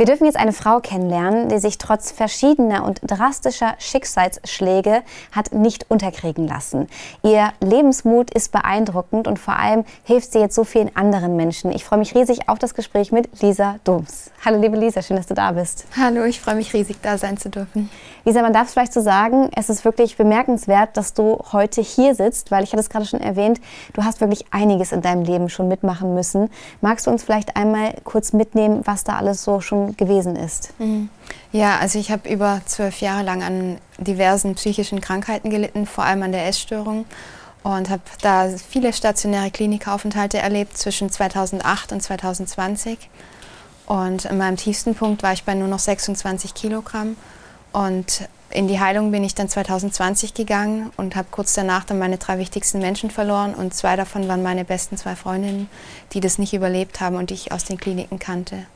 Wir dürfen jetzt eine Frau kennenlernen, die sich trotz verschiedener und drastischer Schicksalsschläge hat nicht unterkriegen lassen. Ihr Lebensmut ist beeindruckend und vor allem hilft sie jetzt so vielen anderen Menschen. Ich freue mich riesig auf das Gespräch mit Lisa Doms. Hallo liebe Lisa, schön, dass du da bist. Hallo, ich freue mich riesig, da sein zu dürfen. Lisa, man darf es vielleicht so sagen, es ist wirklich bemerkenswert, dass du heute hier sitzt, weil ich hatte es gerade schon erwähnt, du hast wirklich einiges in deinem Leben schon mitmachen müssen. Magst du uns vielleicht einmal kurz mitnehmen, was da alles so schon gewesen ist? Mhm. Ja, also ich habe über zwölf Jahre lang an diversen psychischen Krankheiten gelitten, vor allem an der Essstörung und habe da viele stationäre Klinikaufenthalte erlebt zwischen 2008 und 2020. Und an meinem tiefsten Punkt war ich bei nur noch 26 Kilogramm. Und in die Heilung bin ich dann 2020 gegangen und habe kurz danach dann meine drei wichtigsten Menschen verloren. Und zwei davon waren meine besten zwei Freundinnen, die das nicht überlebt haben und die ich aus den Kliniken kannte.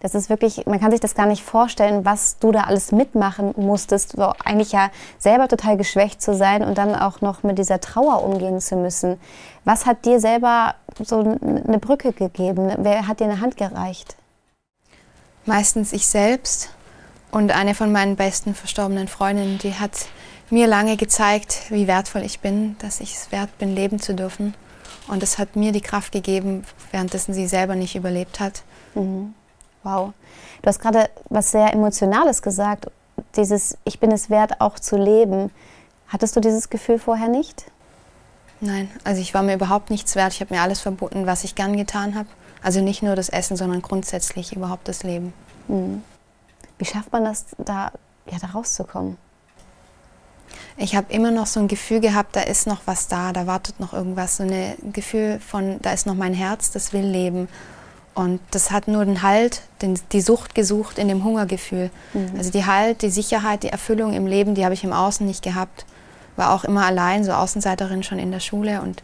Das ist wirklich, man kann sich das gar nicht vorstellen, was du da alles mitmachen musstest, so eigentlich ja selber total geschwächt zu sein und dann auch noch mit dieser Trauer umgehen zu müssen. Was hat dir selber so eine Brücke gegeben? Wer hat dir eine Hand gereicht? Meistens ich selbst und eine von meinen besten verstorbenen Freundinnen, die hat mir lange gezeigt, wie wertvoll ich bin, dass ich es wert bin, leben zu dürfen. Und es hat mir die Kraft gegeben, währenddessen sie selber nicht überlebt hat. Mhm. Wow. Du hast gerade was sehr Emotionales gesagt. Dieses Ich bin es wert, auch zu leben. Hattest du dieses Gefühl vorher nicht? Nein, also ich war mir überhaupt nichts wert. Ich habe mir alles verboten, was ich gern getan habe. Also nicht nur das Essen, sondern grundsätzlich überhaupt das Leben. Mhm. Wie schafft man das, da, ja, da rauszukommen? Ich habe immer noch so ein Gefühl gehabt, da ist noch was da, da wartet noch irgendwas. So ein Gefühl von, da ist noch mein Herz, das will leben. Und das hat nur den Halt, den, die Sucht gesucht in dem Hungergefühl. Mhm. Also die Halt, die Sicherheit, die Erfüllung im Leben, die habe ich im Außen nicht gehabt. War auch immer allein, so Außenseiterin schon in der Schule und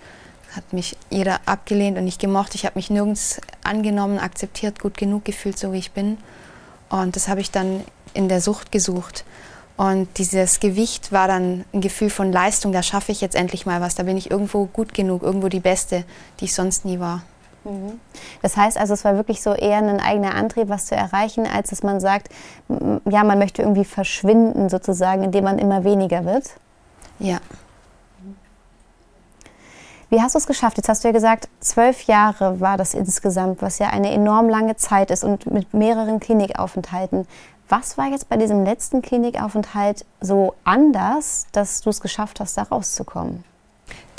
hat mich jeder abgelehnt und nicht gemocht. Ich habe mich nirgends angenommen, akzeptiert, gut genug gefühlt, so wie ich bin. Und das habe ich dann in der Sucht gesucht. Und dieses Gewicht war dann ein Gefühl von Leistung, da schaffe ich jetzt endlich mal was, da bin ich irgendwo gut genug, irgendwo die Beste, die ich sonst nie war. Mhm. Das heißt also, es war wirklich so eher ein eigener Antrieb, was zu erreichen, als dass man sagt, ja, man möchte irgendwie verschwinden sozusagen, indem man immer weniger wird. Ja. Wie hast du es geschafft? Jetzt hast du ja gesagt, zwölf Jahre war das insgesamt, was ja eine enorm lange Zeit ist und mit mehreren Klinikaufenthalten. Was war jetzt bei diesem letzten Klinikaufenthalt so anders, dass du es geschafft hast, da rauszukommen?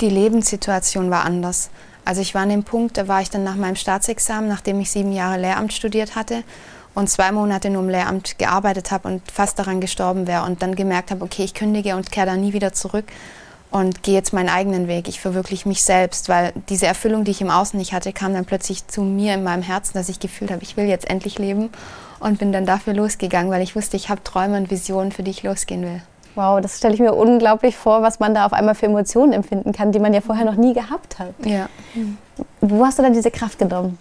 Die Lebenssituation war anders. Also ich war an dem Punkt, da war ich dann nach meinem Staatsexamen, nachdem ich sieben Jahre Lehramt studiert hatte und zwei Monate nur im Lehramt gearbeitet habe und fast daran gestorben wäre und dann gemerkt habe, okay, ich kündige und kehre da nie wieder zurück und gehe jetzt meinen eigenen Weg. Ich verwirkliche mich selbst, weil diese Erfüllung, die ich im Außen nicht hatte, kam dann plötzlich zu mir in meinem Herzen, dass ich gefühlt habe, ich will jetzt endlich leben und bin dann dafür losgegangen, weil ich wusste, ich habe Träume und Visionen, für die ich losgehen will. Wow, das stelle ich mir unglaublich vor, was man da auf einmal für Emotionen empfinden kann, die man ja vorher noch nie gehabt hat. Ja. Wo hast du dann diese Kraft genommen?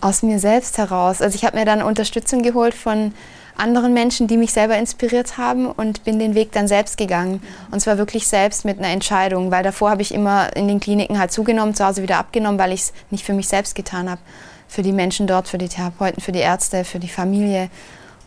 Aus mir selbst heraus. Also ich habe mir dann Unterstützung geholt von anderen Menschen, die mich selber inspiriert haben und bin den Weg dann selbst gegangen. Und zwar wirklich selbst mit einer Entscheidung, weil davor habe ich immer in den Kliniken halt zugenommen, zu Hause wieder abgenommen, weil ich es nicht für mich selbst getan habe. Für die Menschen dort, für die Therapeuten, für die Ärzte, für die Familie.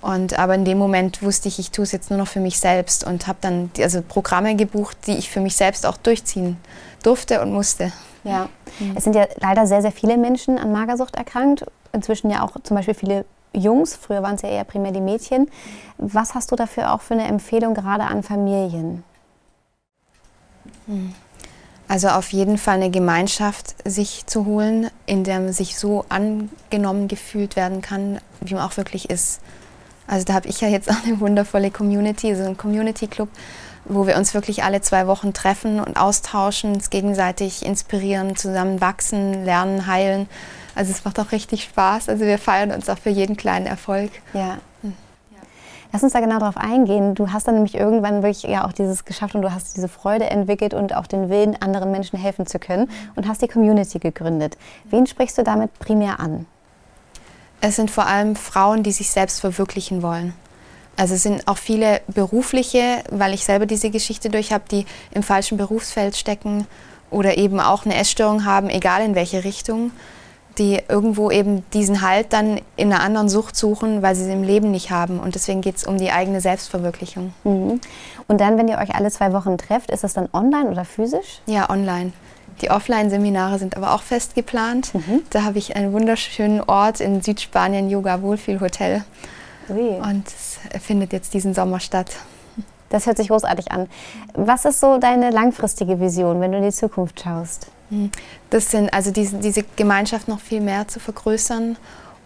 Und aber in dem Moment wusste ich, ich tue es jetzt nur noch für mich selbst und habe dann also Programme gebucht, die ich für mich selbst auch durchziehen durfte und musste. Ja, mhm. es sind ja leider sehr, sehr viele Menschen an Magersucht erkrankt. Inzwischen ja auch zum Beispiel viele Jungs. Früher waren es ja eher primär die Mädchen. Was hast du dafür auch für eine Empfehlung gerade an Familien? Mhm. Also auf jeden Fall eine Gemeinschaft sich zu holen, in der man sich so angenommen gefühlt werden kann, wie man auch wirklich ist. Also da habe ich ja jetzt auch eine wundervolle Community, so ein Community Club, wo wir uns wirklich alle zwei Wochen treffen und austauschen, uns gegenseitig inspirieren, zusammen wachsen, lernen, heilen. Also es macht auch richtig Spaß. Also wir feiern uns auch für jeden kleinen Erfolg. Ja. Hm. Lass uns da genau darauf eingehen. Du hast dann nämlich irgendwann wirklich ja auch dieses geschafft und du hast diese Freude entwickelt und auch den Willen, anderen Menschen helfen zu können und hast die Community gegründet. Wen sprichst du damit primär an? Es sind vor allem Frauen, die sich selbst verwirklichen wollen. Also es sind auch viele berufliche, weil ich selber diese Geschichte durch habe, die im falschen Berufsfeld stecken oder eben auch eine Essstörung haben, egal in welche Richtung, die irgendwo eben diesen Halt dann in einer anderen Sucht suchen, weil sie sie im Leben nicht haben. Und deswegen geht es um die eigene Selbstverwirklichung. Mhm. Und dann, wenn ihr euch alle zwei Wochen trefft, ist das dann online oder physisch? Ja, online. Die Offline-Seminare sind aber auch fest geplant. Mhm. Da habe ich einen wunderschönen Ort in Südspanien, Yoga Wohlfühlhotel. Ui. Und es findet jetzt diesen Sommer statt. Das hört sich großartig an. Was ist so deine langfristige Vision, wenn du in die Zukunft schaust? Hm. Das sind also diese, diese Gemeinschaft noch viel mehr zu vergrößern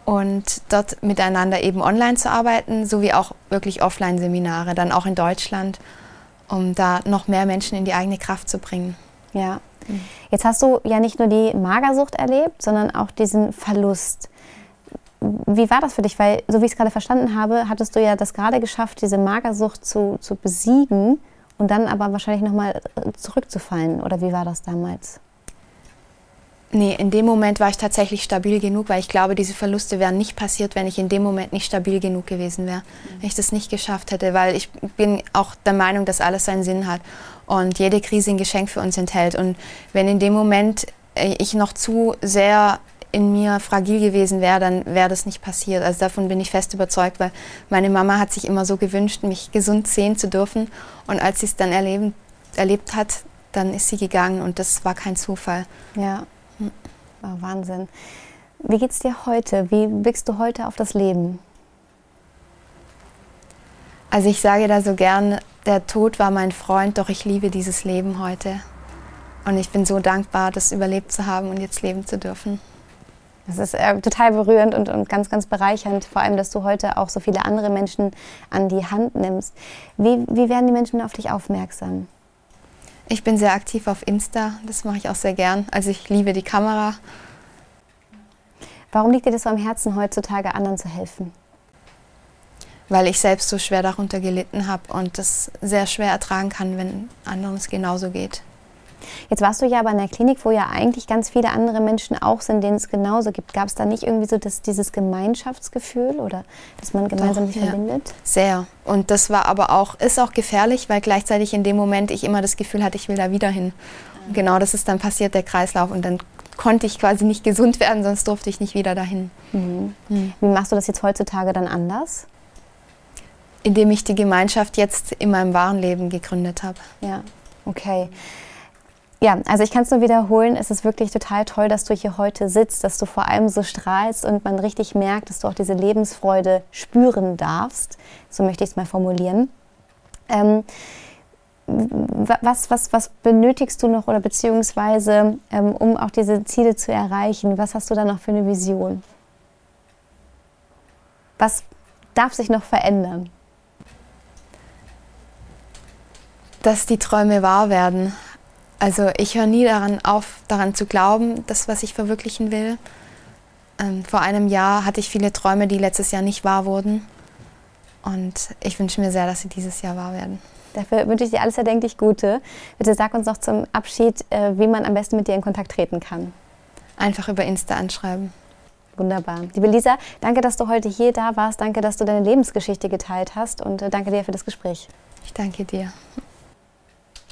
und dort miteinander eben online zu arbeiten, sowie auch wirklich Offline-Seminare, dann auch in Deutschland, um da noch mehr Menschen in die eigene Kraft zu bringen. Ja. Jetzt hast du ja nicht nur die Magersucht erlebt, sondern auch diesen Verlust. Wie war das für dich? Weil, so wie ich es gerade verstanden habe, hattest du ja das gerade geschafft, diese Magersucht zu, zu besiegen und dann aber wahrscheinlich nochmal äh, zurückzufallen. Oder wie war das damals? Nee, in dem Moment war ich tatsächlich stabil genug, weil ich glaube, diese Verluste wären nicht passiert, wenn ich in dem Moment nicht stabil genug gewesen wäre. Mhm. Wenn ich das nicht geschafft hätte, weil ich bin auch der Meinung, dass alles seinen Sinn hat und jede Krise ein Geschenk für uns enthält. Und wenn in dem Moment äh, ich noch zu sehr in mir fragil gewesen wäre, dann wäre das nicht passiert. Also davon bin ich fest überzeugt, weil meine Mama hat sich immer so gewünscht, mich gesund sehen zu dürfen. Und als sie es dann erleben, erlebt hat, dann ist sie gegangen und das war kein Zufall. Ja, hm. oh, Wahnsinn. Wie geht's dir heute? Wie blickst du heute auf das Leben? Also ich sage da so gern, der Tod war mein Freund, doch ich liebe dieses Leben heute. Und ich bin so dankbar, das überlebt zu haben und jetzt leben zu dürfen. Das ist äh, total berührend und, und ganz, ganz bereichernd, vor allem, dass du heute auch so viele andere Menschen an die Hand nimmst. Wie, wie werden die Menschen auf dich aufmerksam? Ich bin sehr aktiv auf Insta, das mache ich auch sehr gern. Also ich liebe die Kamera. Warum liegt dir das so am Herzen, heutzutage anderen zu helfen? Weil ich selbst so schwer darunter gelitten habe und das sehr schwer ertragen kann, wenn anderen es genauso geht. Jetzt warst du ja aber in der Klinik, wo ja eigentlich ganz viele andere Menschen auch sind, denen es genauso gibt. Gab es da nicht irgendwie so das, dieses Gemeinschaftsgefühl oder dass man gemeinsam Doch, sich ja. verbindet? Sehr. Und das war aber auch, ist auch gefährlich, weil gleichzeitig in dem Moment ich immer das Gefühl hatte, ich will da wieder hin. Und genau das ist dann passiert, der Kreislauf. Und dann konnte ich quasi nicht gesund werden, sonst durfte ich nicht wieder dahin. Mhm. Mhm. Wie machst du das jetzt heutzutage dann anders? Indem ich die Gemeinschaft jetzt in meinem wahren Leben gegründet habe. Ja, okay. Ja, also ich kann es nur wiederholen. Es ist wirklich total toll, dass du hier heute sitzt, dass du vor allem so strahlst und man richtig merkt, dass du auch diese Lebensfreude spüren darfst. So möchte ich es mal formulieren. Ähm, was, was, was benötigst du noch oder beziehungsweise, ähm, um auch diese Ziele zu erreichen? Was hast du da noch für eine Vision? Was darf sich noch verändern? Dass die Träume wahr werden. Also ich höre nie daran auf, daran zu glauben, das, was ich verwirklichen will. Ähm, vor einem Jahr hatte ich viele Träume, die letztes Jahr nicht wahr wurden. Und ich wünsche mir sehr, dass sie dieses Jahr wahr werden. Dafür wünsche ich dir alles erdenklich Gute. Bitte sag uns noch zum Abschied, äh, wie man am besten mit dir in Kontakt treten kann. Einfach über Insta anschreiben. Wunderbar. Liebe Lisa, danke, dass du heute hier da warst. Danke, dass du deine Lebensgeschichte geteilt hast und äh, danke dir für das Gespräch. Ich danke dir.